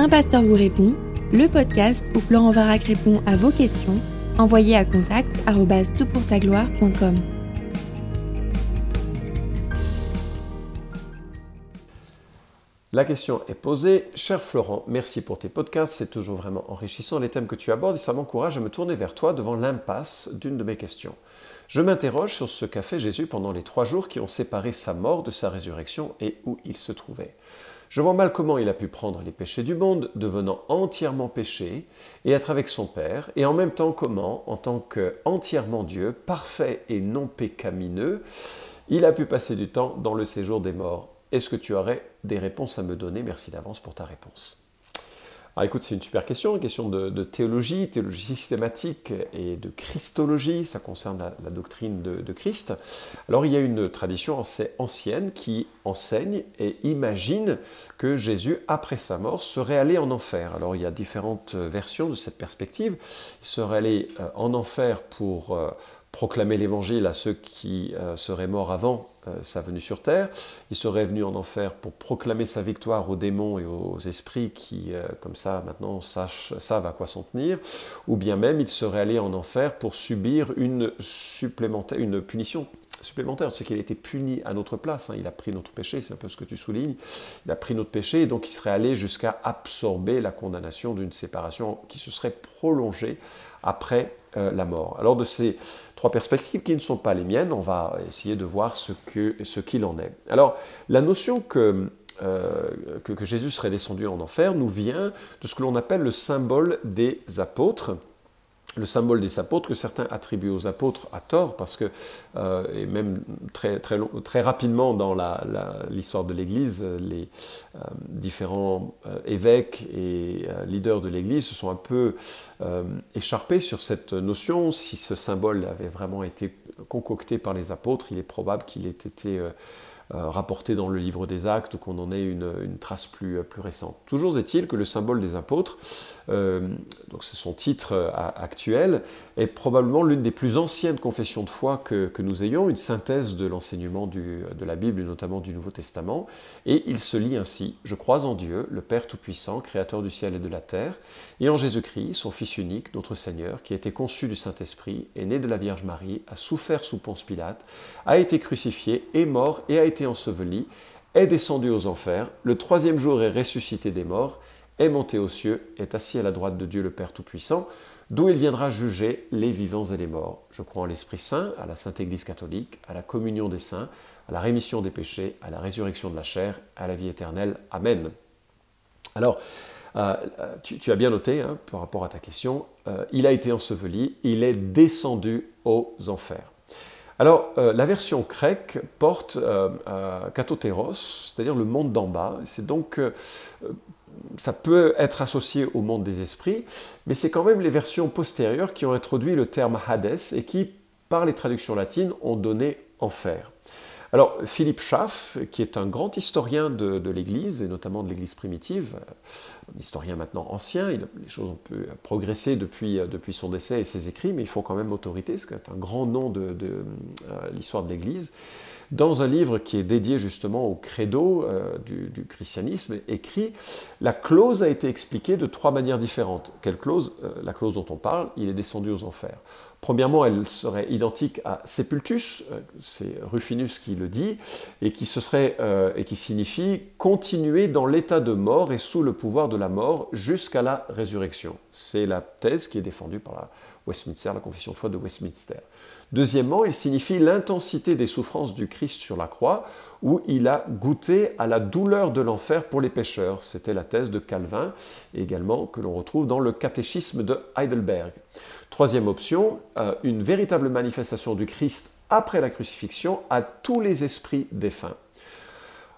Un pasteur vous répond, le podcast où Florent Varac répond à vos questions, envoyez à contact gloire.com La question est posée. Cher Florent, merci pour tes podcasts, c'est toujours vraiment enrichissant les thèmes que tu abordes et ça m'encourage à me tourner vers toi devant l'impasse d'une de mes questions. Je m'interroge sur ce qu'a fait Jésus pendant les trois jours qui ont séparé sa mort de sa résurrection et où il se trouvait. Je vois mal comment il a pu prendre les péchés du monde, devenant entièrement péché, et être avec son Père, et en même temps comment, en tant qu'entièrement Dieu, parfait et non pécamineux, il a pu passer du temps dans le séjour des morts. Est-ce que tu aurais des réponses à me donner? Merci d'avance pour ta réponse. Alors écoute, c'est une super question, une question de, théologie, théologie systématique et de christologie, ça concerne la, doctrine de, Christ. Alors il y a une tradition assez ancienne qui enseigne et imagine que Jésus, après sa mort, serait allé en enfer. Alors il y a différentes versions de cette perspective. Il serait allé euh, en enfer pour... Euh, proclamer l'évangile à ceux qui euh, seraient morts avant euh, sa venue sur terre. Il serait venu en enfer pour proclamer sa victoire aux démons et aux esprits qui, euh, comme ça, maintenant savent à quoi s'en tenir. Ou bien même, il serait allé en enfer pour subir une, supplémentaire, une punition supplémentaire. C'est qu'il a été puni à notre place. Hein. Il a pris notre péché, c'est un peu ce que tu soulignes. Il a pris notre péché et donc il serait allé jusqu'à absorber la condamnation d'une séparation qui se serait prolongée après la mort. Alors de ces trois perspectives qui ne sont pas les miennes. On va essayer de voir ce qu'il en est. Alors, la notion euh, que, Jésus serait descendu en enfer nous vient de ce que l'on appelle le symbole des apôtres le symbole des apôtres que certains attribuent aux apôtres à tort, parce que, euh, et même très, très, très rapidement dans l'histoire de l'Église, les euh, différents euh, évêques et leaders de l'Église se sont un peu écharpés sur cette notion. Si ce symbole avait vraiment été concocté par les apôtres, il est probable qu'il ait été rapporté dans le livre des actes ou qu'on en ait une, trace plus, plus, récente. Toujours est-il que le symbole des apôtres, donc c'est son titre euh, actuel, est probablement l'une des plus anciennes confessions de foi que, que nous ayons, une synthèse de l'enseignement de la Bible et notamment du Nouveau Testament, et il se lit ainsi, Je crois en Dieu, le Père Tout-Puissant, Créateur du ciel et de la terre, et en Jésus-Christ, son Fils unique, notre Seigneur, qui a été conçu du Saint-Esprit, est né de la Vierge Marie, a souffert sous Ponce Pilate, a été crucifié, est mort et a été enseveli, est descendu aux enfers, le troisième jour est ressuscité des morts, est monté aux cieux, est assis à la droite de Dieu le Père Tout-Puissant, d'où il viendra juger les vivants et les morts. Je crois en l'Esprit Saint, à la Sainte Église catholique, à la communion des saints, à la rémission des péchés, à la résurrection de la chair, à la vie éternelle. Amen. Alors, euh, tu, as bien noté, hein, par rapport à ta question, euh, il a été enseveli, il est descendu aux enfers. Alors, euh, la version grecque porte euh, c'est-à-dire le monde d'en bas. C'est donc, euh, ça peut être associé au monde des esprits, mais c'est quand même les versions postérieures qui ont introduit le terme Hades et qui, par les traductions latines, ont donné enfer. Alors, Philippe Schaff, qui est un grand historien de, l'Église, et notamment de l'Église primitive, un historien maintenant ancien, les choses ont pu progresser depuis, depuis son décès et ses écrits, mais il faut quand même autorité, c'est un grand nom de, euh, l'histoire de l'Église. Dans un livre qui est dédié justement au credo euh, du, christianisme, écrit La clause a été expliquée de trois manières différentes. Quelle clause? Euh, La clause dont on parle, il est descendu aux enfers. Premièrement, elle serait identique à sepultus, euh, c'est Rufinus qui le dit, et qui, serait, euh, et qui signifie continuer dans l'état de mort et sous le pouvoir de la mort jusqu'à la résurrection. C'est la thèse qui est défendue par la Westminster, la confession de foi de Westminster. Deuxièmement, il signifie l'intensité des souffrances du Christ sur la croix, où il a goûté à la douleur de l'enfer pour les pécheurs. C'était la thèse de Calvin, également que l'on retrouve dans le catéchisme de Heidelberg. Troisième option, euh, une véritable manifestation du Christ après la crucifixion à tous les esprits défunts.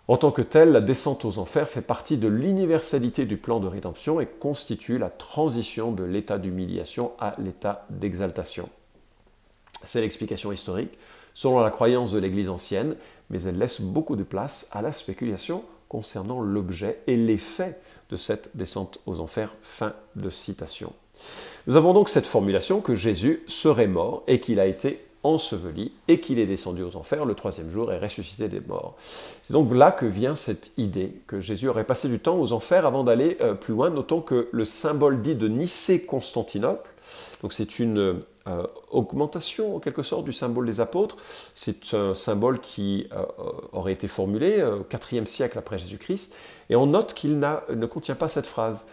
En tant que tel, la descente aux enfers fait partie de l'universalité du plan de rédemption et constitue la transition de l'état d'humiliation à l'état d'exaltation. C'est l'explication historique selon la croyance de l'Église ancienne, mais elle laisse beaucoup de place à la spéculation concernant l'objet et l'effet de cette descente aux enfers. Fin de citation. Nous avons donc cette formulation que Jésus serait mort et qu'il a été enseveli et qu'il est descendu aux enfers le troisième jour et ressuscité des morts. C'est donc là que vient cette idée que Jésus aurait passé du temps aux enfers avant d'aller euh, plus loin. Notons que le symbole dit de Nicée-Constantinople, donc c'est une euh, augmentation en quelque sorte du symbole des apôtres. C'est un symbole qui euh, aurait été formulé au IVe siècle après Jésus-Christ, et on note qu'il ne contient pas cette phrase.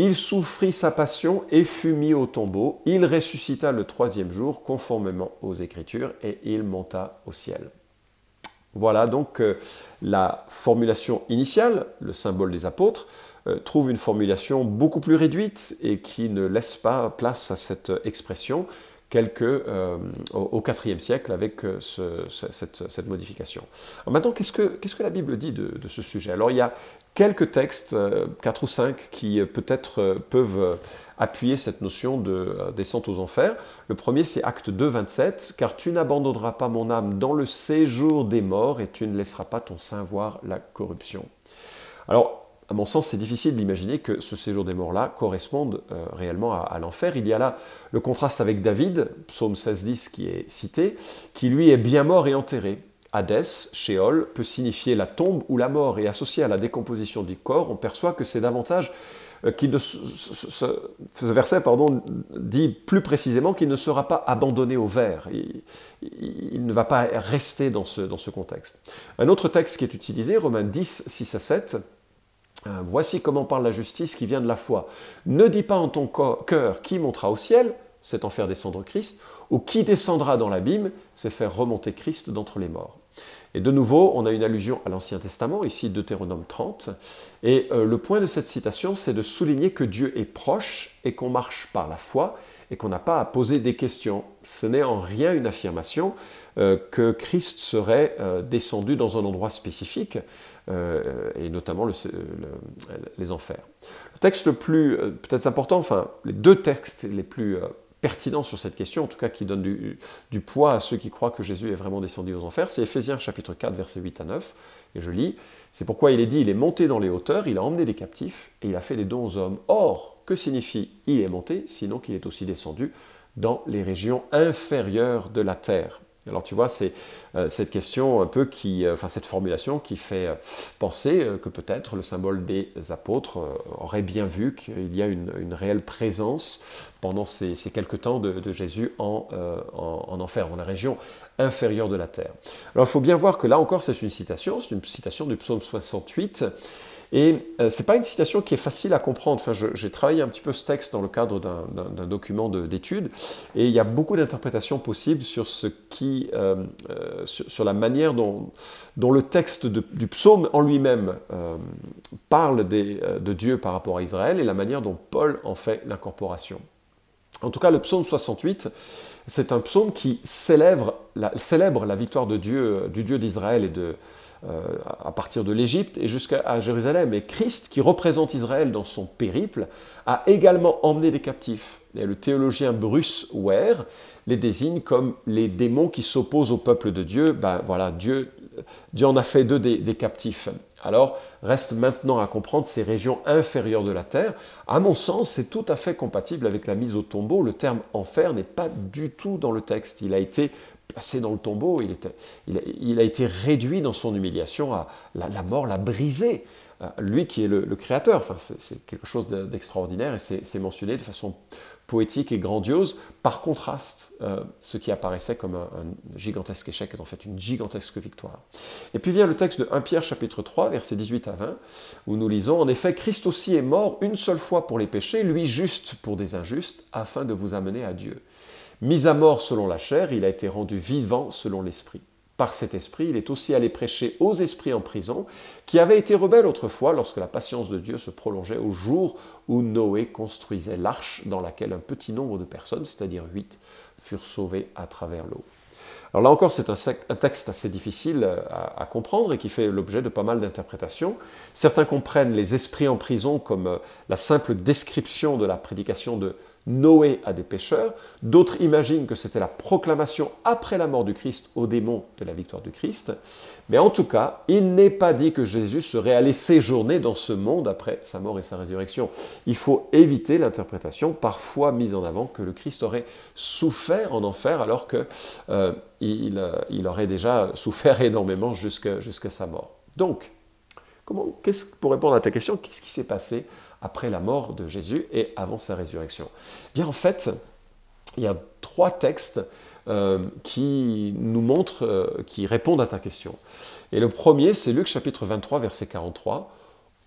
Il souffrit sa passion et fut mis au tombeau. Il ressuscita le troisième jour conformément aux Écritures et il monta au ciel. Voilà donc euh, la formulation initiale, le symbole des apôtres, euh, trouve une formulation beaucoup plus réduite et qui ne laisse pas place à cette expression quelques, euh, au IVe siècle avec cette, modification. maintenant, qu'est-ce que, la Bible dit de, de, ce sujet? Alors il y a quelques textes, euh, quatre ou cinq, qui euh, peut-être euh, peuvent appuyer cette notion de descente aux enfers. Le premier, c'est Acte 2, 27, car tu n'abandonneras pas mon âme dans le séjour des morts et tu ne laisseras pas ton sein voir la corruption. Alors, à mon sens, c'est difficile d'imaginer que ce séjour des morts-là corresponde réellement à, l'enfer. Il y a là le contraste avec David, psaume 16, 10 qui est cité, qui lui est bien mort et enterré. Hadès, Sheol, peut signifier la tombe ou la mort, et associé à la décomposition du corps, on perçoit que c'est davantage euh, qu'il ce, verset pardon, dit plus précisément qu'il ne sera pas abandonné au verre. Il, ne va pas rester dans ce, dans ce contexte. Un autre texte qui est utilisé, Romains 10, 6 à 7, euh, Voici comment parle la justice qui vient de la foi. Ne dis pas en ton cœur qui montera au ciel, c'est en faire descendre Christ, ou qui descendra dans l'abîme, c'est faire remonter Christ d'entre les morts. Et de nouveau, on a une allusion à l'Ancien Testament, ici Deutéronome 30, et euh, le point de cette citation, c'est de souligner que Dieu est proche et qu'on marche par la foi et qu'on n'a pas à poser des questions. Ce n'est en rien une affirmation euh, que Christ serait euh, descendu dans un endroit spécifique, et notamment les enfers. Le texte le plus peut-être important, enfin les deux textes les plus pertinent sur cette question, en tout cas qui donne du, poids à ceux qui croient que Jésus est vraiment descendu aux enfers, c'est Ephésiens chapitre 4, versets 8 à 9, et je lis, c'est pourquoi il est dit, il est monté dans les hauteurs, il a emmené des captifs, et il a fait des dons aux hommes. Or, que signifie il est monté, sinon qu'il est aussi descendu dans les régions inférieures de la terre? Alors tu vois, c'est euh, cette question un peu qui, euh, cette formulation qui fait euh, penser que peut-être le symbole des apôtres aurait bien vu qu'il y a une, réelle présence pendant ces, quelques temps de, Jésus en, en, enfer, dans la région inférieure de la terre. Alors il faut bien voir que là encore c'est une citation, c'est une citation du psaume 68 et euh, ce n'est pas une citation qui est facile à comprendre. Enfin, j'ai travaillé un petit peu ce texte dans le cadre d'un document d'études, et il y a beaucoup d'interprétations possibles sur, ce qui, euh, euh, sur, la manière dont, le texte du psaume en lui-même parle de Dieu par rapport à Israël, et la manière dont Paul en fait l'incorporation. En tout cas, le psaume 68, c'est un psaume qui célèbre la, célèbre la victoire de Dieu, du Dieu d'Israël et de, euh, à partir de l'Égypte et jusqu'à Jérusalem. Et Christ, qui représente Israël dans son périple, a également emmené des captifs. Et le théologien Bruce Ware les désigne comme les démons qui s'opposent au peuple de Dieu. Ben voilà, Dieu, Dieu en a fait deux des, des captifs. Alors, reste maintenant à comprendre ces régions inférieures de la terre. À mon sens, c'est tout à fait compatible avec la mise au tombeau. Le terme enfer n'est pas du tout dans le texte. Il a été placé dans le tombeau, il, a été réduit dans son humiliation à la, mort, l'a brisé. Euh, lui qui est le, créateur, c'est quelque chose d'extraordinaire et c'est mentionné de façon poétique et grandiose. Par contraste, euh, ce qui apparaissait comme un, gigantesque échec est en fait une gigantesque victoire. Et puis vient le texte de 1 Pierre chapitre 3, versets 18 à 20, où nous lisons, En effet, Christ aussi est mort une seule fois pour les péchés, lui juste pour des injustes, afin de vous amener à Dieu. Mis à mort selon la chair, il a été rendu vivant selon l'esprit. Par cet esprit, il est aussi allé prêcher aux esprits en prison, qui avaient été rebelles autrefois lorsque la patience de Dieu se prolongeait au jour où Noé construisait l'arche dans laquelle un petit nombre de personnes, c'est-à-dire huit, furent sauvées à travers l'eau. Alors là encore, c'est un, texte assez difficile à, comprendre et qui fait l'objet de pas mal d'interprétations. Certains comprennent les esprits en prison comme euh, la simple description de la prédication de, Noé à des pécheurs, d'autres imaginent que c'était la proclamation après la mort du Christ aux démons de la victoire du Christ, mais en tout cas, il n'est pas dit que Jésus serait allé séjourner dans ce monde après sa mort et sa résurrection. Il faut éviter l'interprétation parfois mise en avant que le Christ aurait souffert en enfer alors qu'il euh, il, aurait déjà souffert énormément jusqu'à sa mort. Donc, pour répondre à ta question, qu'est-ce qui s'est passé après la mort de Jésus et avant sa résurrection Bien en fait, il y a trois textes euh, qui nous montrent, euh, qui répondent à ta question. Et le premier, c'est Luc chapitre 23, verset 43.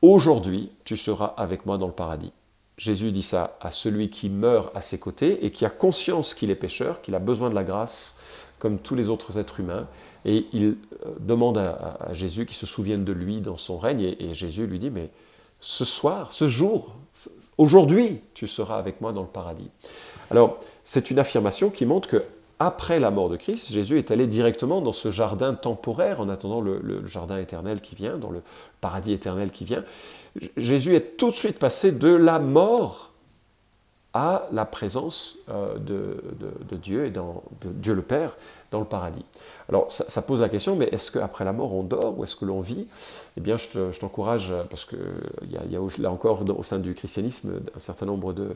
Aujourd'hui, tu seras avec moi dans le paradis. Jésus dit ça à celui qui meurt à ses côtés et qui a conscience qu'il est pécheur, qu'il a besoin de la grâce comme tous les autres êtres humains. Et il euh, demande à, Jésus qu'il se souvienne de lui dans son règne. et Jésus lui dit, mais ce soir, ce jour, aujourd'hui, tu seras avec moi dans le paradis. Alors, c'est une affirmation qui montre que après la mort de Christ, Jésus est allé directement dans ce jardin temporaire en attendant le, jardin éternel qui vient, dans le paradis éternel qui vient. Jésus est tout de suite passé de la mort à la présence euh, de, Dieu et dans, de Dieu le Père dans le paradis. Alors ça, pose la question, mais est-ce qu'après la mort on dort ou est-ce que l'on vit? Eh bien je t'encourage, parce qu'il y, a, y a là encore au sein du christianisme un certain nombre de,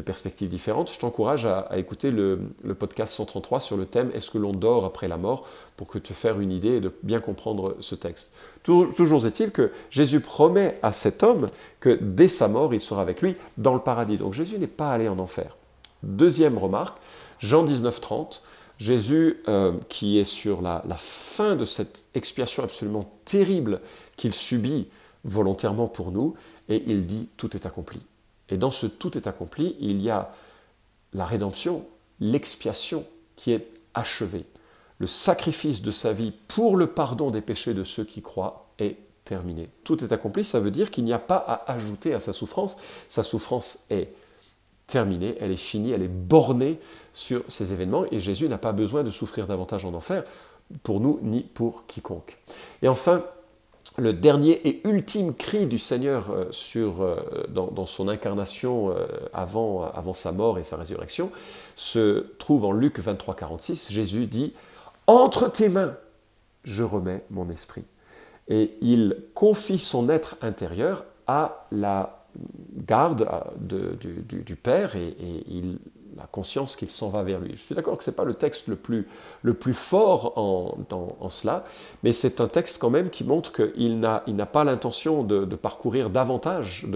perspectives différentes, je t'encourage à, écouter le, podcast 133 sur le thème Est-ce que l'on dort après la mort? pour que te faire une idée et de bien comprendre ce texte. Toujours est-il que Jésus promet à cet homme que dès sa mort il sera avec lui dans le paradis. Donc Jésus n'est pas allé en enfer. Deuxième remarque, Jean 19, 30, Jésus, euh, qui est sur la, fin de cette expiation absolument terrible qu'il subit volontairement pour nous, et il dit tout est accompli. Et dans ce tout est accompli, il y a la rédemption, l'expiation qui est achevée. Le sacrifice de sa vie pour le pardon des péchés de ceux qui croient est terminé. Tout est accompli, ça veut dire qu'il n'y a pas à ajouter à sa souffrance. Sa souffrance est terminée, elle est finie, elle est bornée sur ces événements et Jésus n'a pas besoin de souffrir davantage en enfer pour nous ni pour quiconque. Et enfin, le dernier et ultime cri du Seigneur euh, euh, dans, son incarnation euh, avant, avant sa mort et sa résurrection se trouve en Luc 23, 46. Jésus dit Entre tes mains, je remets mon esprit. Et il confie son être intérieur à la garde euh, du, Père et, il a conscience qu'il s'en va vers lui. Je suis d'accord que ce n'est pas le texte le plus, le plus fort en, cela, mais c'est un texte quand même qui montre qu'il n'a pas l'intention de, de, parcourir davantage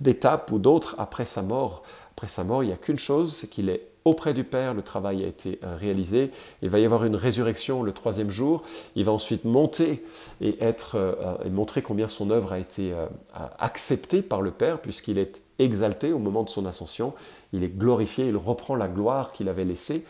d'étapes ou d'autres après sa mort. Après sa mort, il n'y a qu'une chose, c'est qu'il est auprès du Père, le travail a été euh, réalisé. Il va y avoir une résurrection le troisième jour. Il va ensuite monter et, être, euh, et montrer combien son œuvre a été euh, acceptée par le Père, puisqu'il est exalté au moment de son ascension. Il est glorifié, il reprend la gloire qu'il avait laissée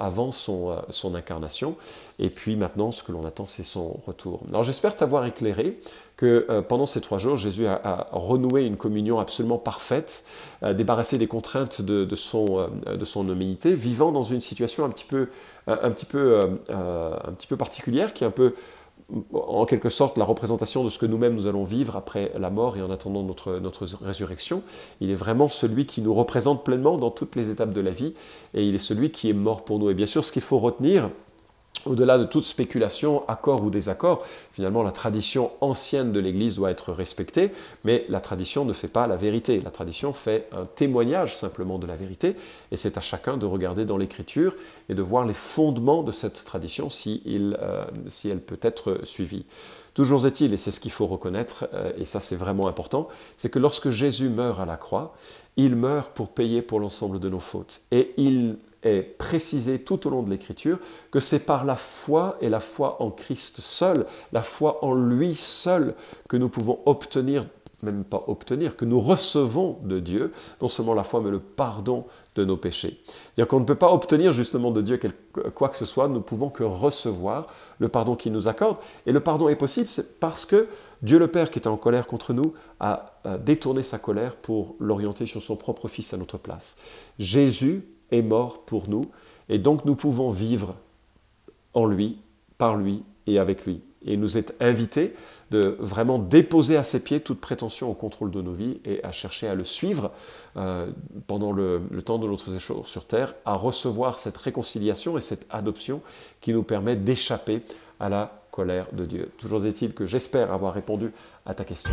avant son, son, incarnation. Et puis maintenant, ce que l'on attend, c'est son retour. Alors j'espère t'avoir éclairé que euh, pendant ces trois jours, Jésus a, renoué une communion absolument parfaite, débarrassé des contraintes de, son, euh, de son humanité, vivant dans une situation un petit peu, un, petit peu, euh, un petit peu particulière, qui est un peu en quelque sorte la représentation de ce que nous-mêmes nous allons vivre après la mort et en attendant notre, résurrection. Il est vraiment celui qui nous représente pleinement dans toutes les étapes de la vie et il est celui qui est mort pour nous. Et bien sûr, ce qu'il faut retenir, au-delà de toute spéculation, accord ou désaccord, finalement la tradition ancienne de l'Église doit être respectée, mais la tradition ne fait pas la vérité. La tradition fait un témoignage simplement de la vérité, et c'est à chacun de regarder dans l'Écriture et de voir les fondements de cette tradition si, euh, elle peut être suivie. Toujours est-il, et c'est ce qu'il faut reconnaître, euh, et ça c'est vraiment important, c'est que lorsque Jésus meurt à la croix, il meurt pour payer pour l'ensemble de nos fautes. Et il est précisé tout au long de l'Écriture que c'est par la foi et la foi en Christ seul, la foi en lui seul, que nous pouvons obtenir, même pas obtenir, que nous recevons de Dieu, non seulement la foi, mais le pardon de nos péchés. C'est-à-dire qu'on ne peut pas obtenir justement de Dieu quoi que ce soit, nous ne pouvons que recevoir le pardon qu'il nous accorde. Et le pardon est possible parce que Dieu le Père, qui était en colère contre nous, a détourné sa colère pour l'orienter sur son propre Fils à notre place. Jésus est mort pour nous, et donc nous pouvons vivre en lui, par lui et avec lui. et nous est invité de vraiment déposer à ses pieds toute prétention au contrôle de nos vies et à chercher à le suivre euh, pendant le, temps de notre séjour sur Terre, à recevoir cette réconciliation et cette adoption qui nous permet d'échapper à la colère de Dieu. Toujours est-il que j'espère avoir répondu à ta question.